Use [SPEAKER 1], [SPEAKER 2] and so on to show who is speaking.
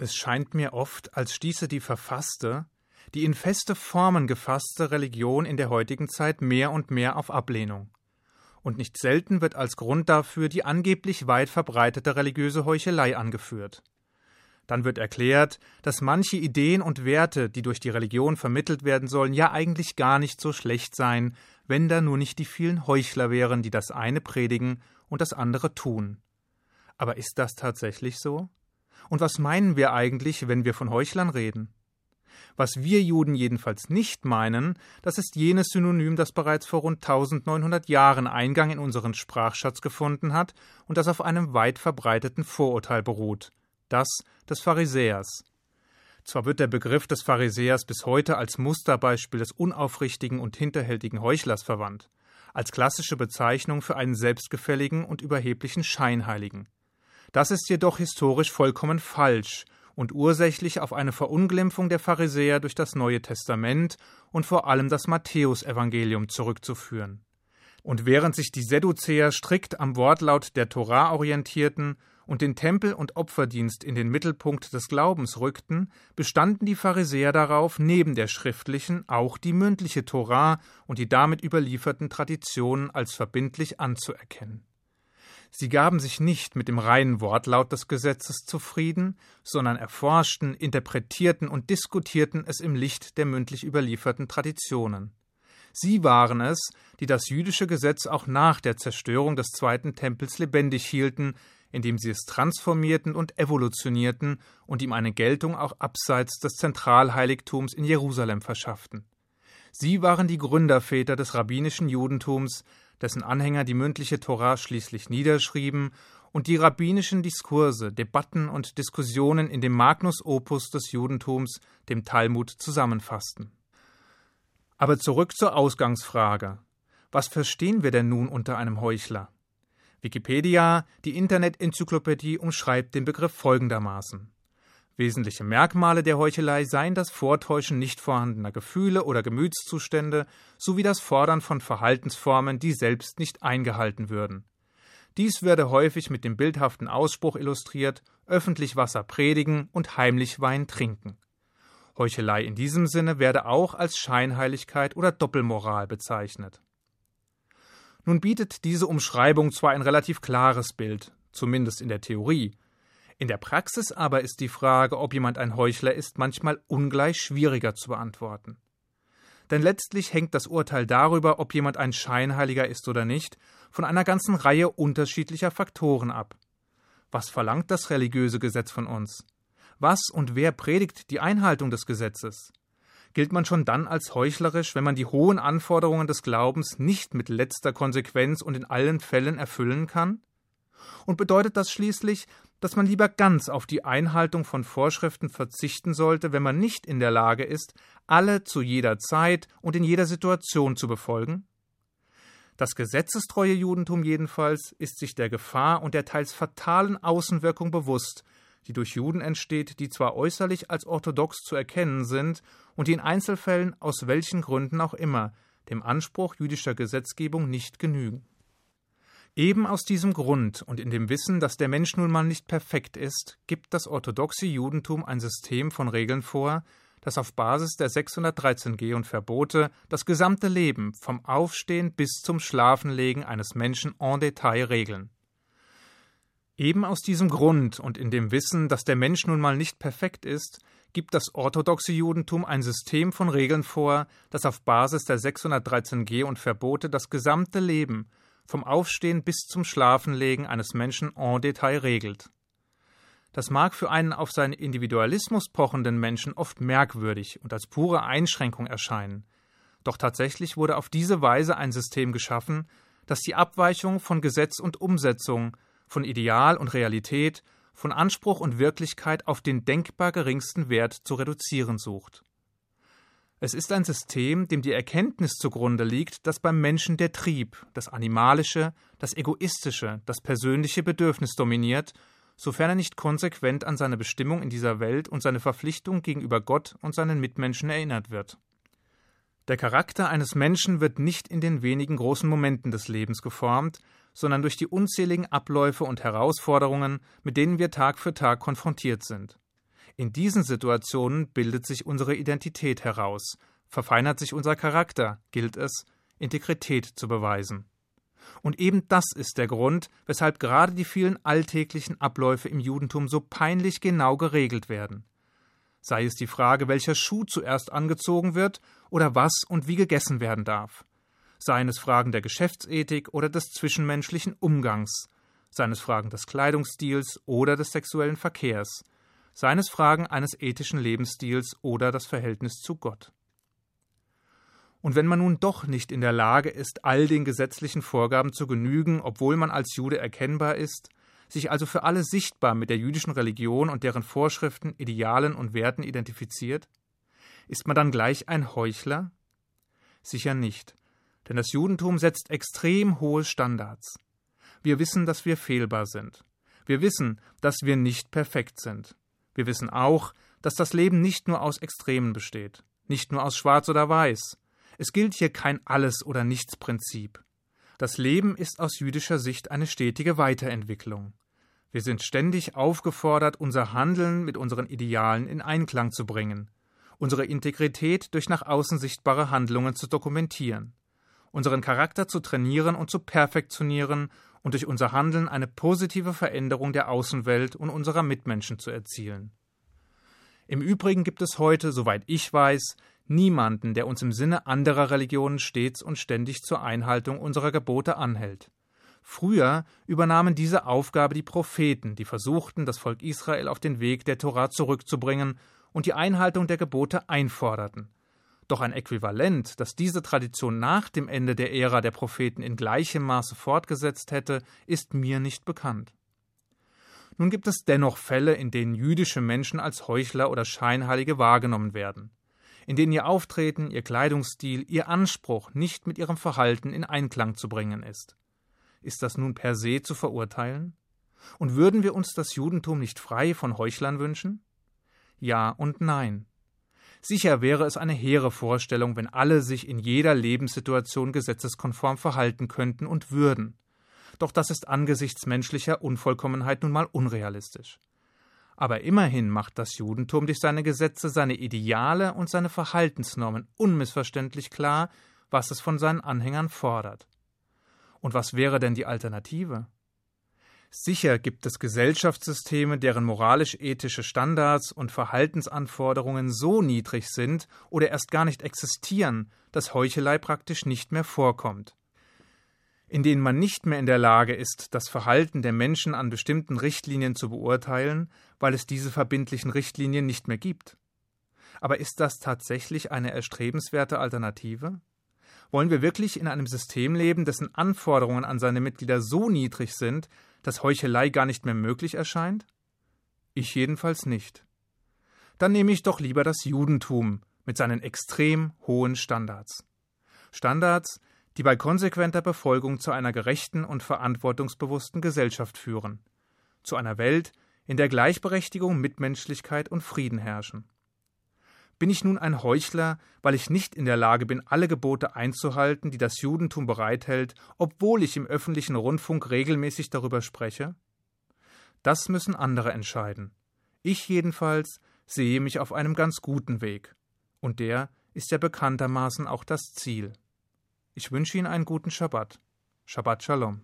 [SPEAKER 1] Es scheint mir oft, als stieße die verfasste, die in feste Formen gefasste Religion in der heutigen Zeit mehr und mehr auf Ablehnung. Und nicht selten wird als Grund dafür die angeblich weit verbreitete religiöse Heuchelei angeführt. Dann wird erklärt, dass manche Ideen und Werte, die durch die Religion vermittelt werden sollen, ja eigentlich gar nicht so schlecht seien, wenn da nur nicht die vielen Heuchler wären, die das eine predigen und das andere tun. Aber ist das tatsächlich so? Und was meinen wir eigentlich, wenn wir von Heuchlern reden? Was wir Juden jedenfalls nicht meinen, das ist jenes Synonym, das bereits vor rund 1900 Jahren Eingang in unseren Sprachschatz gefunden hat und das auf einem weit verbreiteten Vorurteil beruht, das des Pharisäers. Zwar wird der Begriff des Pharisäers bis heute als Musterbeispiel des unaufrichtigen und hinterhältigen Heuchlers verwandt, als klassische Bezeichnung für einen selbstgefälligen und überheblichen Scheinheiligen. Das ist jedoch historisch vollkommen falsch und ursächlich auf eine Verunglimpfung der Pharisäer durch das Neue Testament und vor allem das Matthäusevangelium zurückzuführen. Und während sich die Sedduzäer strikt am Wortlaut der Torah orientierten und den Tempel- und Opferdienst in den Mittelpunkt des Glaubens rückten, bestanden die Pharisäer darauf, neben der schriftlichen auch die mündliche Torah und die damit überlieferten Traditionen als verbindlich anzuerkennen. Sie gaben sich nicht mit dem reinen Wortlaut des Gesetzes zufrieden, sondern erforschten, interpretierten und diskutierten es im Licht der mündlich überlieferten Traditionen. Sie waren es, die das jüdische Gesetz auch nach der Zerstörung des zweiten Tempels lebendig hielten, indem sie es transformierten und evolutionierten und ihm eine Geltung auch abseits des Zentralheiligtums in Jerusalem verschafften. Sie waren die Gründerväter des rabbinischen Judentums, dessen Anhänger die mündliche Torah schließlich niederschrieben und die rabbinischen Diskurse, Debatten und Diskussionen in dem Magnus Opus des Judentums, dem Talmud, zusammenfassten. Aber zurück zur Ausgangsfrage. Was verstehen wir denn nun unter einem Heuchler? Wikipedia, die Internet-Enzyklopädie, umschreibt den Begriff folgendermaßen. Wesentliche Merkmale der Heuchelei seien das Vortäuschen nicht vorhandener Gefühle oder Gemütszustände sowie das Fordern von Verhaltensformen, die selbst nicht eingehalten würden. Dies werde häufig mit dem bildhaften Ausspruch illustriert, öffentlich Wasser predigen und heimlich Wein trinken. Heuchelei in diesem Sinne werde auch als Scheinheiligkeit oder Doppelmoral bezeichnet. Nun bietet diese Umschreibung zwar ein relativ klares Bild, zumindest in der Theorie, in der Praxis aber ist die Frage, ob jemand ein Heuchler ist, manchmal ungleich schwieriger zu beantworten. Denn letztlich hängt das Urteil darüber, ob jemand ein Scheinheiliger ist oder nicht, von einer ganzen Reihe unterschiedlicher Faktoren ab. Was verlangt das religiöse Gesetz von uns? Was und wer predigt die Einhaltung des Gesetzes? Gilt man schon dann als heuchlerisch, wenn man die hohen Anforderungen des Glaubens nicht mit letzter Konsequenz und in allen Fällen erfüllen kann? Und bedeutet das schließlich, dass man lieber ganz auf die Einhaltung von Vorschriften verzichten sollte, wenn man nicht in der Lage ist, alle zu jeder Zeit und in jeder Situation zu befolgen? Das gesetzestreue Judentum jedenfalls ist sich der Gefahr und der teils fatalen Außenwirkung bewusst, die durch Juden entsteht, die zwar äußerlich als orthodox zu erkennen sind und die in Einzelfällen aus welchen Gründen auch immer dem Anspruch jüdischer Gesetzgebung nicht genügen. Eben aus diesem Grund und in dem Wissen, dass der Mensch nun mal nicht perfekt ist, gibt das orthodoxe Judentum ein System von Regeln vor, das auf Basis der 613g und Verbote das gesamte Leben vom Aufstehen bis zum Schlafenlegen eines Menschen en Detail regeln. Eben aus diesem Grund und in dem Wissen, dass der Mensch nun mal nicht perfekt ist, gibt das orthodoxe Judentum ein System von Regeln vor, das auf Basis der 613g und Verbote das gesamte Leben vom Aufstehen bis zum Schlafenlegen eines Menschen en Detail regelt. Das mag für einen auf seinen Individualismus pochenden Menschen oft merkwürdig und als pure Einschränkung erscheinen. Doch tatsächlich wurde auf diese Weise ein System geschaffen, das die Abweichung von Gesetz und Umsetzung, von Ideal und Realität, von Anspruch und Wirklichkeit auf den denkbar geringsten Wert zu reduzieren sucht. Es ist ein System, dem die Erkenntnis zugrunde liegt, dass beim Menschen der Trieb, das Animalische, das Egoistische, das persönliche Bedürfnis dominiert, sofern er nicht konsequent an seine Bestimmung in dieser Welt und seine Verpflichtung gegenüber Gott und seinen Mitmenschen erinnert wird. Der Charakter eines Menschen wird nicht in den wenigen großen Momenten des Lebens geformt, sondern durch die unzähligen Abläufe und Herausforderungen, mit denen wir Tag für Tag konfrontiert sind. In diesen Situationen bildet sich unsere Identität heraus, verfeinert sich unser Charakter, gilt es, Integrität zu beweisen. Und eben das ist der Grund, weshalb gerade die vielen alltäglichen Abläufe im Judentum so peinlich genau geregelt werden. Sei es die Frage, welcher Schuh zuerst angezogen wird oder was und wie gegessen werden darf. Seien es Fragen der Geschäftsethik oder des zwischenmenschlichen Umgangs, seien es Fragen des Kleidungsstils oder des sexuellen Verkehrs, seien es Fragen eines ethischen Lebensstils oder das Verhältnis zu Gott. Und wenn man nun doch nicht in der Lage ist, all den gesetzlichen Vorgaben zu genügen, obwohl man als Jude erkennbar ist, sich also für alle sichtbar mit der jüdischen Religion und deren Vorschriften, Idealen und Werten identifiziert, ist man dann gleich ein Heuchler? Sicher nicht, denn das Judentum setzt extrem hohe Standards. Wir wissen, dass wir fehlbar sind. Wir wissen, dass wir nicht perfekt sind. Wir wissen auch, dass das Leben nicht nur aus Extremen besteht, nicht nur aus Schwarz oder Weiß, es gilt hier kein Alles- oder Nichts-Prinzip. Das Leben ist aus jüdischer Sicht eine stetige Weiterentwicklung. Wir sind ständig aufgefordert, unser Handeln mit unseren Idealen in Einklang zu bringen, unsere Integrität durch nach außen sichtbare Handlungen zu dokumentieren, unseren Charakter zu trainieren und zu perfektionieren und durch unser Handeln eine positive Veränderung der Außenwelt und unserer Mitmenschen zu erzielen. Im Übrigen gibt es heute, soweit ich weiß, niemanden, der uns im Sinne anderer Religionen stets und ständig zur Einhaltung unserer Gebote anhält. Früher übernahmen diese Aufgabe die Propheten, die versuchten, das Volk Israel auf den Weg der Torah zurückzubringen und die Einhaltung der Gebote einforderten. Doch ein Äquivalent, das diese Tradition nach dem Ende der Ära der Propheten in gleichem Maße fortgesetzt hätte, ist mir nicht bekannt. Nun gibt es dennoch Fälle, in denen jüdische Menschen als Heuchler oder Scheinheilige wahrgenommen werden in denen ihr Auftreten, ihr Kleidungsstil, ihr Anspruch nicht mit ihrem Verhalten in Einklang zu bringen ist. Ist das nun per se zu verurteilen? Und würden wir uns das Judentum nicht frei von Heuchlern wünschen? Ja und nein. Sicher wäre es eine hehre Vorstellung, wenn alle sich in jeder Lebenssituation gesetzeskonform verhalten könnten und würden. Doch das ist angesichts menschlicher Unvollkommenheit nun mal unrealistisch. Aber immerhin macht das Judentum durch seine Gesetze, seine Ideale und seine Verhaltensnormen unmissverständlich klar, was es von seinen Anhängern fordert. Und was wäre denn die Alternative? Sicher gibt es Gesellschaftssysteme, deren moralisch-ethische Standards und Verhaltensanforderungen so niedrig sind oder erst gar nicht existieren, dass Heuchelei praktisch nicht mehr vorkommt in denen man nicht mehr in der Lage ist, das Verhalten der Menschen an bestimmten Richtlinien zu beurteilen, weil es diese verbindlichen Richtlinien nicht mehr gibt. Aber ist das tatsächlich eine erstrebenswerte Alternative? Wollen wir wirklich in einem System leben, dessen Anforderungen an seine Mitglieder so niedrig sind, dass Heuchelei gar nicht mehr möglich erscheint? Ich jedenfalls nicht. Dann nehme ich doch lieber das Judentum mit seinen extrem hohen Standards. Standards, die bei konsequenter Befolgung zu einer gerechten und verantwortungsbewussten Gesellschaft führen, zu einer Welt, in der Gleichberechtigung, Mitmenschlichkeit und Frieden herrschen. Bin ich nun ein Heuchler, weil ich nicht in der Lage bin, alle Gebote einzuhalten, die das Judentum bereithält, obwohl ich im öffentlichen Rundfunk regelmäßig darüber spreche? Das müssen andere entscheiden. Ich jedenfalls sehe mich auf einem ganz guten Weg. Und der ist ja bekanntermaßen auch das Ziel. Ich wünsche Ihnen einen guten Schabbat. Shabbat Shalom.